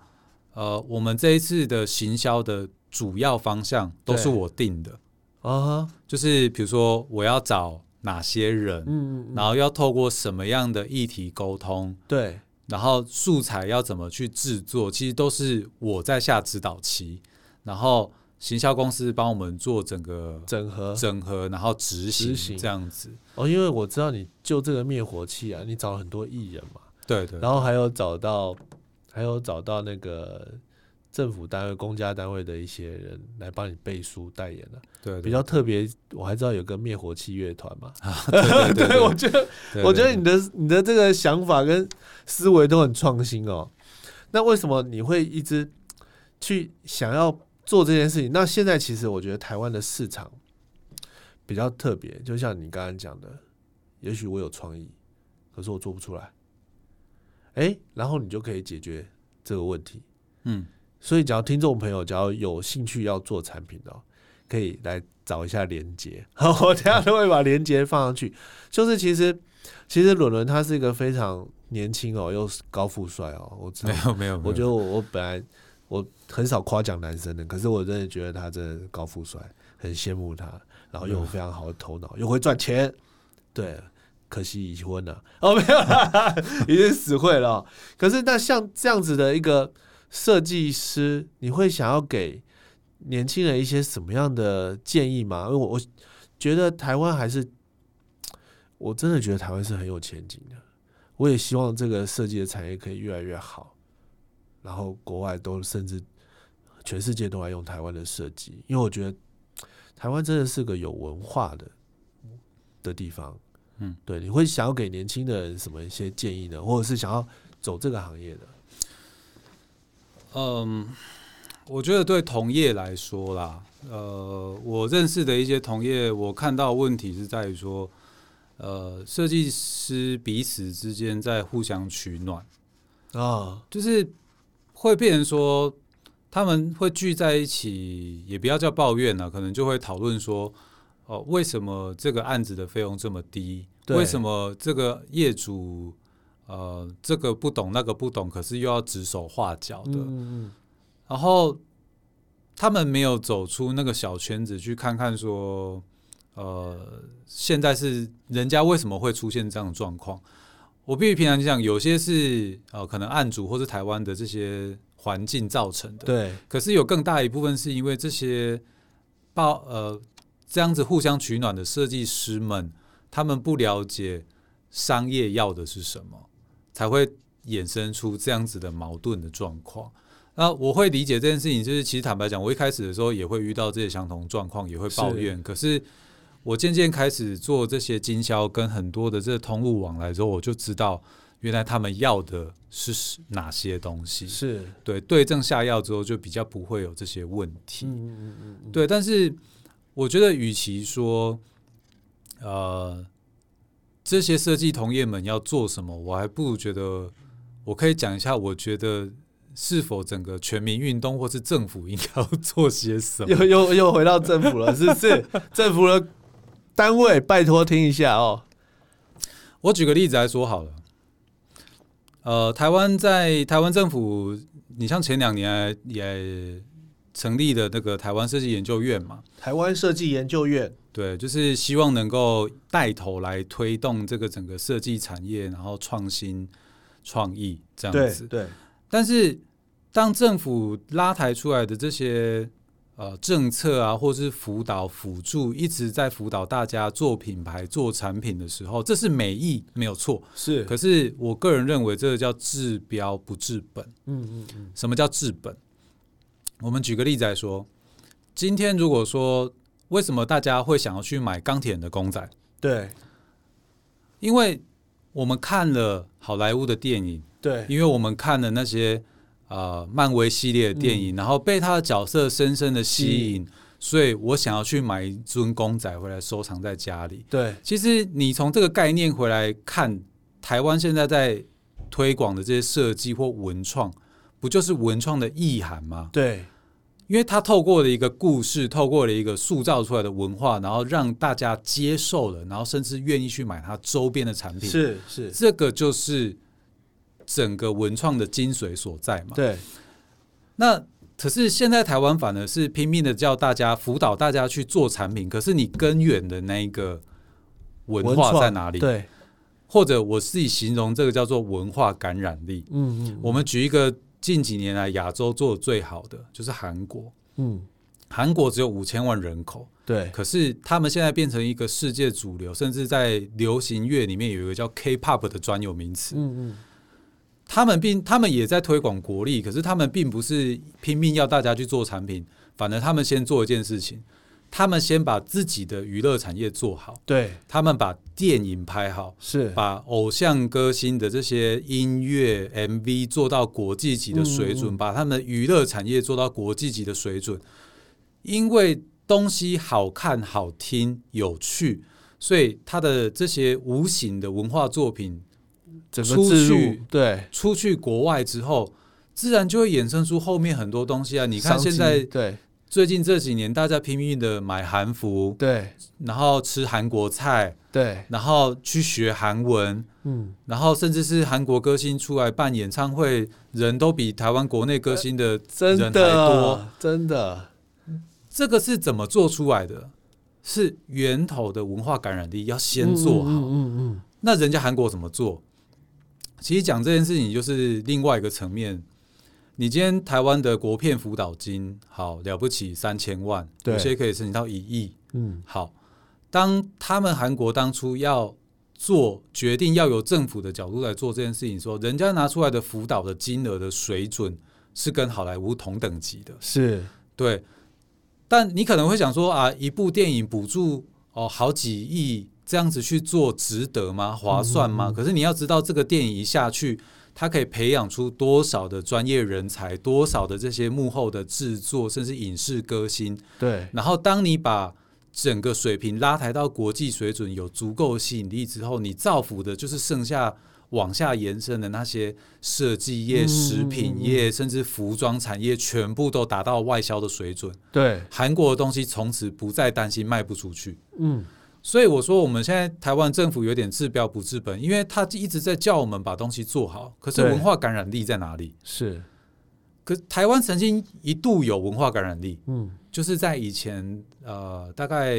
呃，我们这一次的行销的主要方向都是我定的啊，就是比如说我要找哪些人，嗯，然后要透过什么样的议题沟通，对，然后素材要怎么去制作，其实都是我在下指导期，然后。行销公司帮我们做整个整合、整合，然后执行这样子。哦，因为我知道你就这个灭火器啊，你找了很多艺人嘛，对对，然后还有找到，还有找到那个政府单位、公家单位的一些人来帮你背书代言的。对，比较特别，我还知道有个灭火器乐团嘛。对，我觉得，我觉得你的你的这个想法跟思维都很创新哦。那为什么你会一直去想要？做这件事情，那现在其实我觉得台湾的市场比较特别，就像你刚刚讲的，也许我有创意，可是我做不出来，哎，然后你就可以解决这个问题，嗯，所以只要听众朋友只要有兴趣要做产品的，可以来找一下连接。好，我等下都会把连接放上去。就是其实其实伦伦他是一个非常年轻哦，又高富帅哦。我没有没有，我觉得我我本来我很少夸奖男生的，可是我真的觉得他真的高富帅，很羡慕他。然后又有非常好的头脑，又会赚钱。对，可惜已婚了。哦，没有啦，已经死会了。可是那像这样子的一个设计师，你会想要给年轻人一些什么样的建议吗？因为我我觉得台湾还是，我真的觉得台湾是很有前景的。我也希望这个设计的产业可以越来越好，然后国外都甚至全世界都来用台湾的设计，因为我觉得。台湾真的是个有文化的的地方，嗯，对，你会想要给年轻的人什么一些建议呢？或者是想要走这个行业的？嗯，我觉得对同业来说啦，呃，我认识的一些同业，我看到问题是在于说，呃，设计师彼此之间在互相取暖啊，就是会变成说。他们会聚在一起，也不要叫抱怨了，可能就会讨论说，哦，为什么这个案子的费用这么低？为什么这个业主，呃，这个不懂那个不懂，可是又要指手画脚的？然后他们没有走出那个小圈子去看看说，呃，现在是人家为什么会出现这样的状况？我必须平常讲，有些是呃，可能案主或是台湾的这些。环境造成的，对。可是有更大一部分是因为这些报呃这样子互相取暖的设计师们，他们不了解商业要的是什么，才会衍生出这样子的矛盾的状况。那我会理解这件事情，就是其实坦白讲，我一开始的时候也会遇到这些相同状况，也会抱怨。可是我渐渐开始做这些经销，跟很多的这通路往来之后，我就知道。原来他们要的是哪些东西？是对对症下药之后，就比较不会有这些问题。嗯嗯嗯对，但是我觉得，与其说呃这些设计同业们要做什么，我还不如觉得我可以讲一下，我觉得是否整个全民运动或是政府应该要做些什么？又又又回到政府了，是不是？政府的单位，拜托听一下哦。我举个例子来说好了。呃，台湾在台湾政府，你像前两年也成立的那个台湾设计研究院嘛？台湾设计研究院，对，就是希望能够带头来推动这个整个设计产业，然后创新创意这样子。对，但是当政府拉抬出来的这些。呃，政策啊，或是辅导辅助，一直在辅导大家做品牌、做产品的时候，这是美意没有错。是，可是我个人认为，这个叫治标不治本。嗯嗯嗯。什么叫治本？我们举个例子来说，今天如果说为什么大家会想要去买钢铁人的公仔？对，因为我们看了好莱坞的电影。对，因为我们看了那些。呃，漫威系列的电影，然后被他的角色深深的吸引，所以我想要去买一尊公仔回来收藏在家里。对，其实你从这个概念回来看，台湾现在在推广的这些设计或文创，不就是文创的意涵吗？对，因为他透过了一个故事，透过了一个塑造出来的文化，然后让大家接受了，然后甚至愿意去买它周边的产品。是是，这个就是。整个文创的精髓所在嘛？对。那可是现在台湾反而是拼命的叫大家辅导大家去做产品，可是你根源的那一个文化在哪里？对。或者我自己形容这个叫做文化感染力。嗯嗯。我们举一个近几年来亚洲做的最好的就是韩国。嗯。韩国只有五千万人口。对。可是他们现在变成一个世界主流，甚至在流行乐里面有一个叫 K-pop 的专有名词。嗯嗯。他们并他们也在推广国力，可是他们并不是拼命要大家去做产品，反而他们先做一件事情，他们先把自己的娱乐产业做好，对。他们把电影拍好，是。把偶像歌星的这些音乐 MV 做到国际级的水准，把他们娱乐产业做到国际级的水准，因为东西好看、好听、有趣，所以他的这些无形的文化作品。出去对，出去国外之后，自然就会衍生出后面很多东西啊！你看现在对最近这几年大家拼命的买韩服，对然后吃韩国菜，对，然后去学韩文，嗯，然后甚至是韩国歌星出来办演唱会，人都比台湾国内歌星的真人还多。的真的，这个是怎么做出来的？是源头的文化感染力要先做好。嗯嗯嗯那人家韩国怎么做？其实讲这件事情就是另外一个层面。你今天台湾的国片辅导金好了不起三千万，对有些可以申请到一亿。嗯好，当他们韩国当初要做决定，要由政府的角度来做这件事情的时候，人家拿出来的辅导的金额的水准是跟好莱坞同等级的。是，对，但你可能会想说啊，一部电影补助哦好几亿这样子去做，值得吗？划算吗？嗯嗯嗯可是你要知道，这个电影一下去，它可以培养出多少的专业人才，多少的这些幕后的制作，甚至影视歌星。对然后，当你把整个水平拉抬到国际水准，有足够吸引力之后，你造福的就是剩下往下延伸的那些设计业、嗯食品业，甚至服装产业，全部都达到外销的水准。对，韩国的东西从此不再担心卖不出去。嗯所以我说，我们现在台湾政府有点治标不治本，因为他一直在叫我们把东西做好，可是文化感染力在哪里？是，可台湾曾经一度有文化感染力，嗯。就是在以前呃，大概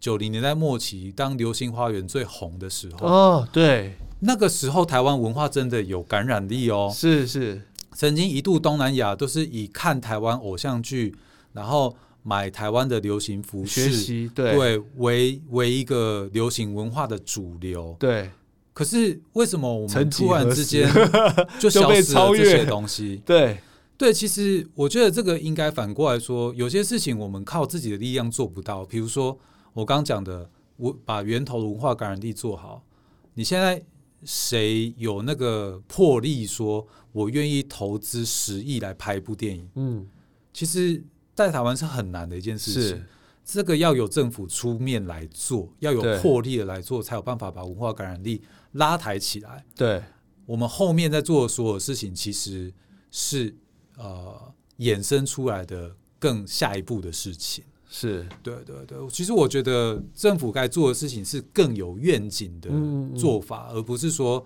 九零年代末期，当《流星花园》最红的时候，哦，对，那个时候台湾文化真的有感染力哦。是是，曾经一度东南亚都是以看台湾偶像剧，然后买台湾的流行服饰，学习，对对为为一个流行文化的主流。对可是为什么我们突然之间 就消失了这些东西？对，对，其实我觉得这个应该反过来说，有些事情我们靠自己的力量做不到。比如说我刚讲的，我把源头的文化感染力做好。你现在谁有那个魄力说，我愿意投资十亿来拍一部电影？嗯其实，在台湾是很难的一件事情是。，这个要有政府出面来做，要有魄力的来做，才有办法把文化感染力拉抬起来。对我们后面在做的所有事情，其实是呃衍生出来的更下一步的事情。是，对对对，其实我觉得政府该做的事情是更有愿景的嗯嗯嗯做法，而不是说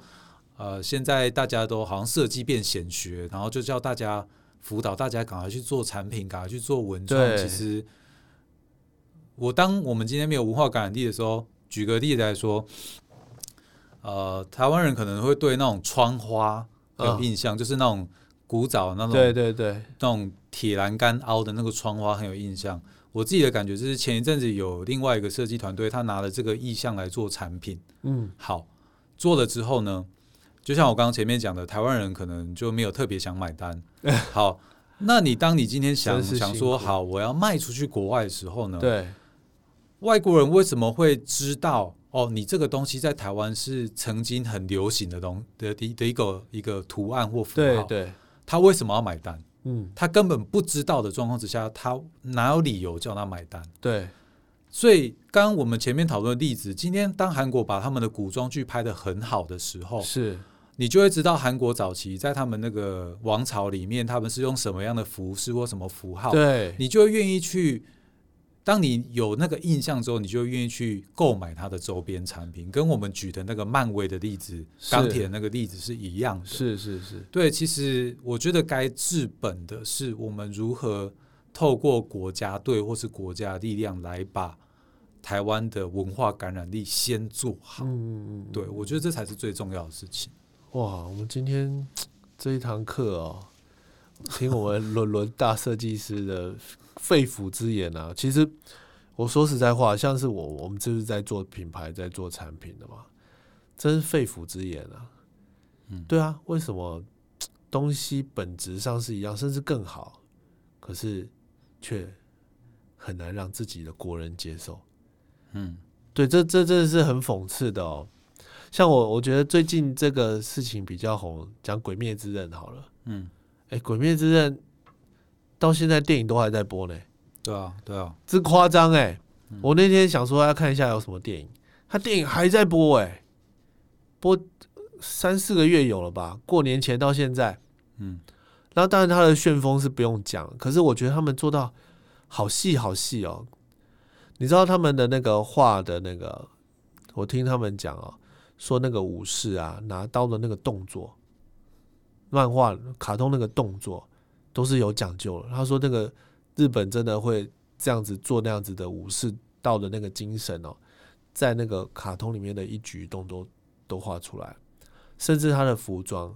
呃现在大家都好像设计变显学，然后就叫大家辅导大家赶快去做产品，赶快去做文创。其实我当我们今天没有文化感染力的时候，举个例子来说，呃，台湾人可能会对那种窗花有嗯印象，就是那种古早那种对对对，那种铁栏杆凹的那个窗花很有印象。我自己的感觉就是前一阵子有另外一个设计团队，他拿了这个意向来做产品，嗯好做了之后呢，就像我刚刚前面讲的，台湾人可能就没有特别想买单。好，那你当你今天想想说好我要卖出去国外的时候呢，对外国人为什么会知道哦？你这个东西在台湾是曾经很流行的东的的的一个一个图案或符号，对对，他为什么要买单？嗯他根本不知道的状况之下，他哪有理由叫他买单？对所以，刚刚我们前面讨论的例子，今天当韩国把他们的古装剧拍得很好的时候，是，你就会知道韩国早期在他们那个王朝里面，他们是用什么样的服饰或什么符号，对你就会愿意去。当你有那个印象之后，你就愿意去购买它的周边产品，跟我们举的那个漫威的例子、钢铁的那个例子是一样的。是是是，对，其实我觉得该治本的是我们如何透过国家队或是国家力量来把台湾的文化感染力先做好。嗯嗯嗯，对，我觉得这才是最重要的事情。哇，我们今天这一堂课哦，听我们伦伦大设计师的肺腑之言啊，其实我说实在话，像是我我们就是在做品牌，在做产品的嘛，真是肺腑之言啊。嗯对啊，为什么东西本质上是一样，甚至更好，可是却很难让自己的国人接受？嗯对，这这真的是很讽刺的哦。像我，我觉得最近这个事情比较红，讲《鬼灭之刃》好了。嗯，哎，《鬼灭之刃》到现在电影都还在播呢，对啊，对啊，这夸张哎！嗯我那天想说要看一下有什么电影，他电影还在播哎，播三四个月有了吧？过年前到现在，嗯然后当然他的旋风是不用讲，可是我觉得他们做到好细好细哦。你知道他们的那个画的那个，我听他们讲哦，说那个武士啊拿刀的那个动作，漫画卡通那个动作都是有讲究的。他说那个日本真的会这样子做那样子的武士道的那个精神哦，在那个卡通里面的一举一动都都画出来，甚至他的服装，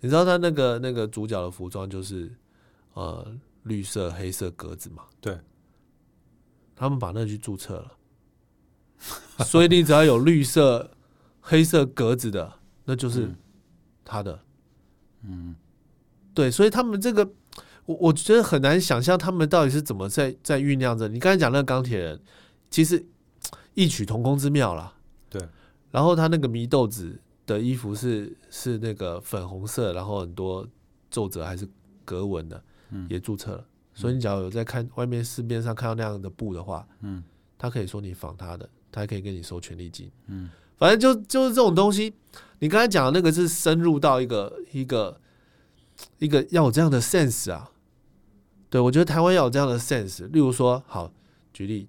你知道他那个那个主角的服装就是呃绿色黑色格子嘛？对。他们把那去注册了，所以你只要有绿色、黑色格子的，那就是他的。嗯，对，所以他们这个，我我觉得很难想象他们到底是怎么在在酝酿着。你刚才讲那个钢铁人，其实异曲同工之妙啦。对，然后他那个祢豆子的衣服是是那个粉红色，然后很多皱褶还是格纹的，也注册了。所以你只要有在看外面市面上看到那样的布的话，嗯，他可以说你仿他的，他还可以跟你收权利金，嗯，反正就就是这种东西。你刚才讲的那个是深入到一个一个一个要有这样的 sense 啊，对我觉得台湾要有这样的 sense。例如说，好举例，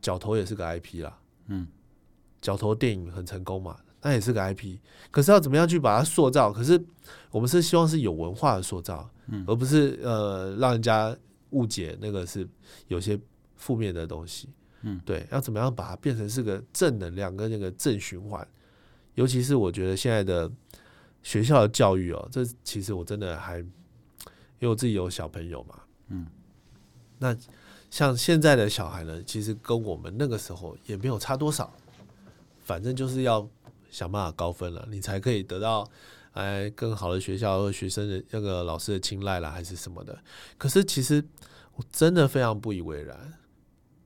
角头也是个 IP 啦，嗯，角头电影很成功嘛，那也是个 IP，可是要怎么样去把它塑造？可是我们是希望是有文化的塑造，嗯，而不是呃让人家。误解那个是有些负面的东西，嗯，对，要怎么样把它变成是个正能量跟那个正循环？尤其是我觉得现在的学校的教育哦，这其实我真的还因为我自己有小朋友嘛，嗯，那像现在的小孩呢，其实跟我们那个时候也没有差多少，反正就是要想办法高分了，你才可以得到。哎，更好的学校和学生的那个老师的青睐了，还是什么的？可是其实我真的非常不以为然，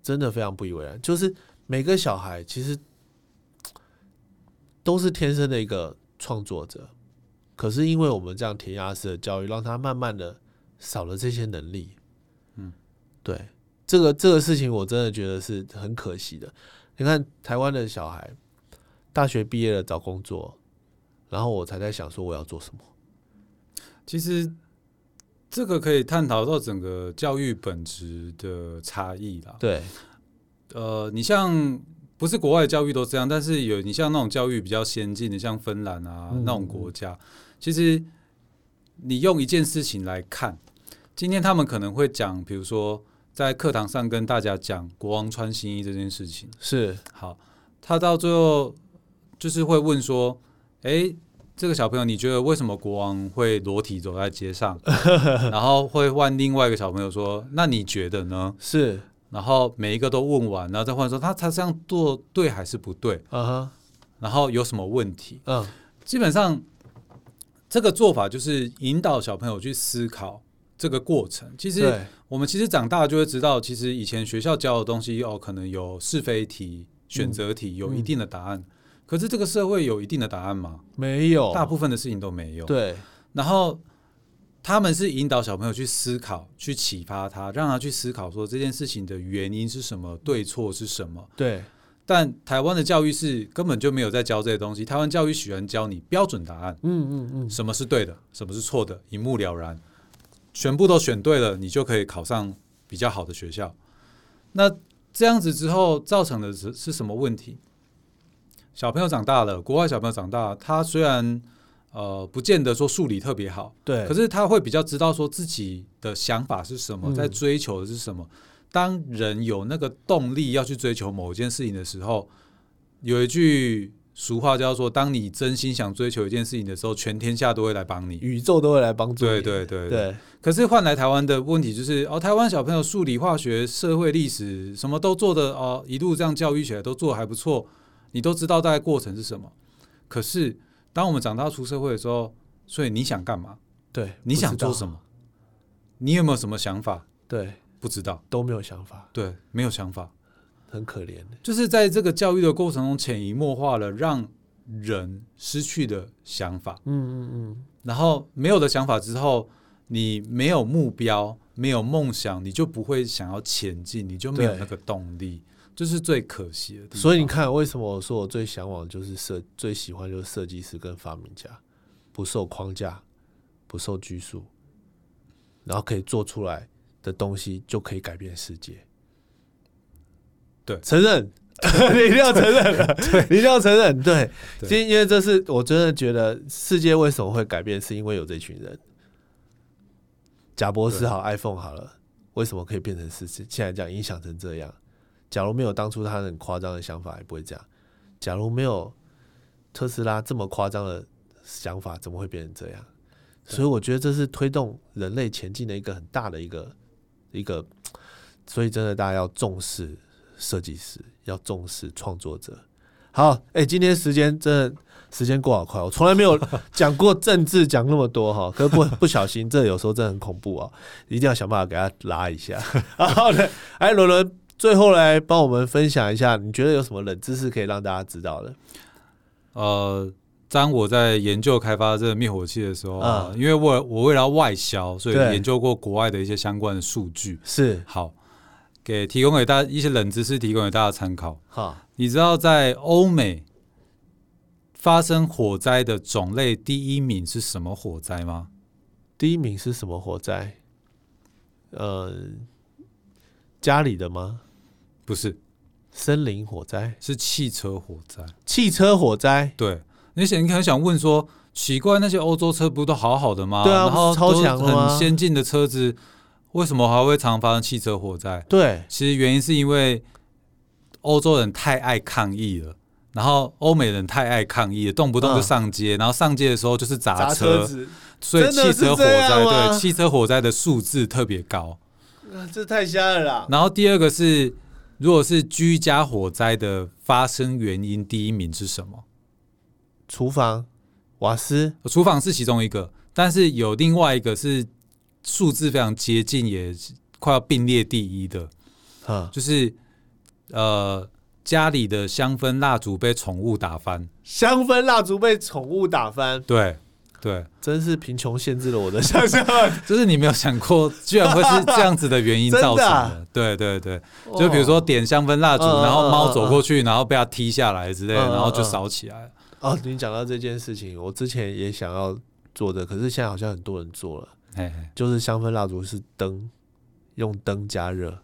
真的非常不以为然。就是每个小孩其实都是天生的一个创作者，可是因为我们这样填鸭式的教育，让他慢慢的少了这些能力。嗯，对，这个这个事情我真的觉得是很可惜的。你看台湾的小孩，大学毕业了找工作。然后我才在想说我要做什么。其实这个可以探讨到整个教育本质的差异啦。对，呃，你像不是国外教育都这样，但是有你像那种教育比较先进的，像芬兰啊那种国家，其实你用一件事情来看，今天他们可能会讲，比如说在课堂上跟大家讲国王穿新衣这件事情，是好，他到最后就是会问说。哎，这个小朋友，你觉得为什么国王会裸体走在街上？然后会问另外一个小朋友说：“那你觉得呢？”是，然后每一个都问完，然后再换说他他这样做对还是不对？然后有什么问题？嗯，基本上这个做法就是引导小朋友去思考这个过程。其实我们其实长大就会知道，其实以前学校教的东西哦，可能有是非题、选择题，有一定的答案。可是这个社会有一定的答案吗？没有，大部分的事情都没有。对，然后他们是引导小朋友去思考，去启发他，让他去思考说这件事情的原因是什么，对错是什么。对，但台湾的教育是根本就没有在教这些东西。台湾教育喜欢教你标准答案，嗯嗯嗯，什么是对的，什么是错的，一目了然，全部都选对了，你就可以考上比较好的学校。那这样子之后造成的是是什么问题？小朋友长大了，国外小朋友长大，他虽然呃不见得说数理特别好，对，可是他会比较知道说自己的想法是什么，在追求的是什么。当人有那个动力要去追求某一件事情的时候，有一句俗话叫做：当你真心想追求一件事情的时候，全天下都会来帮你，宇宙都会来帮助。对对对对。可是换来台湾的问题就是，哦，台湾小朋友数理、化学、社会、历史什么都做的哦，一路这样教育起来都做的还不错。你都知道大概过程是什么，可是当我们长大出社会的时候，所以你想干嘛？对，你想做什么？你有没有什么想法？对，不知道，都没有想法。对，没有想法，很可怜。就是在这个教育的过程中，潜移默化了让人失去的想法。嗯嗯嗯。然后没有的想法之后，你没有目标，没有梦想，你就不会想要前进，你就没有那个动力。这是最可惜的。所以你看，为什么我说我最向往就是设，最喜欢就是设计师跟发明家，不受框架，不受拘束，然后可以做出来的东西就可以改变世界。对，承认，你一定要承认，对，你一定要承认，对。因因为这是我真的觉得世界为什么会改变，是因为有这群人。贾博士好，iPhone 好了，为什么可以变成是现在这样影响成这样？假如没有当初他很夸张的想法，也不会这样。假如没有特斯拉这么夸张的想法，怎么会变成这样？所以我觉得这是推动人类前进的一个很大的一个一个，所以真的大家要重视设计师，要重视创作者。好，哎，今天时间真的时间过好快，我从来没有讲过政治讲那么多哈，可是不不小心，这有时候真的很恐怖啊，一定要想办法给他拉一下。好的，哎，伦伦，最后来帮我们分享一下，你觉得有什么冷知识可以让大家知道的？呃。当我在研究开发这个灭火器的时候啊，因为我我为了外销，所以研究过国外的一些相关的数据。是好，给提供给大家一些冷知识，提供给大家参考。好，你知道在欧美发生火灾的种类第一名是什么火灾吗？第一名是什么火灾？呃，家里的吗？不是，森林火灾是汽车火灾。汽车火灾，对。你想，你可能想问说，奇怪，那些欧洲车不都好好的吗？对啊，然后超强很先进的车子，为什么还会常发生汽车火灾？对，其实原因是因为欧洲人太爱抗议了，然后欧美人太爱抗议了，动不动就上街，然后上街的时候就是砸车，所以汽车火灾对汽车火灾的数字特别高。这太瞎了啦！然后第二个是，如果是居家火灾的发生原因，第一名是什么？厨房、瓦斯，厨房是其中一个，但是有另外一个是数字非常接近，也快要并列第一的，啊，就是呃家里的香氛蜡烛被宠物打翻，香氛蜡烛被宠物打翻，对对，真是贫穷限制了我的想象，就是你没有想过，居然会是这样子的原因 造成的，对对对，就比如说点香氛蜡烛，然后猫走过去，然后被它踢下来之类的，然后就烧起来。了。哦，你讲到这件事情，我之前也想要做的，可是现在好像很多人做了，就是香氛蜡烛是灯，用灯加热，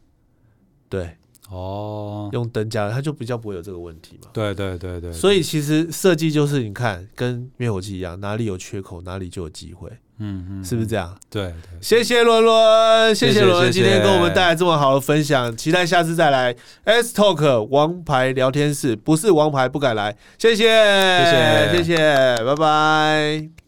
对，哦，用灯加热，它就比较不会有这个问题嘛。对对对对，所以其实设计就是你看，跟灭火器一样，哪里有缺口，哪里就有机会。嗯嗯，是不是这样？对对，谢谢伦伦，谢谢伦伦今天跟我们带来这么好的分享，期待下次再来 S Talk 王牌聊天室，不是王牌不敢来，谢谢谢谢谢谢，拜拜。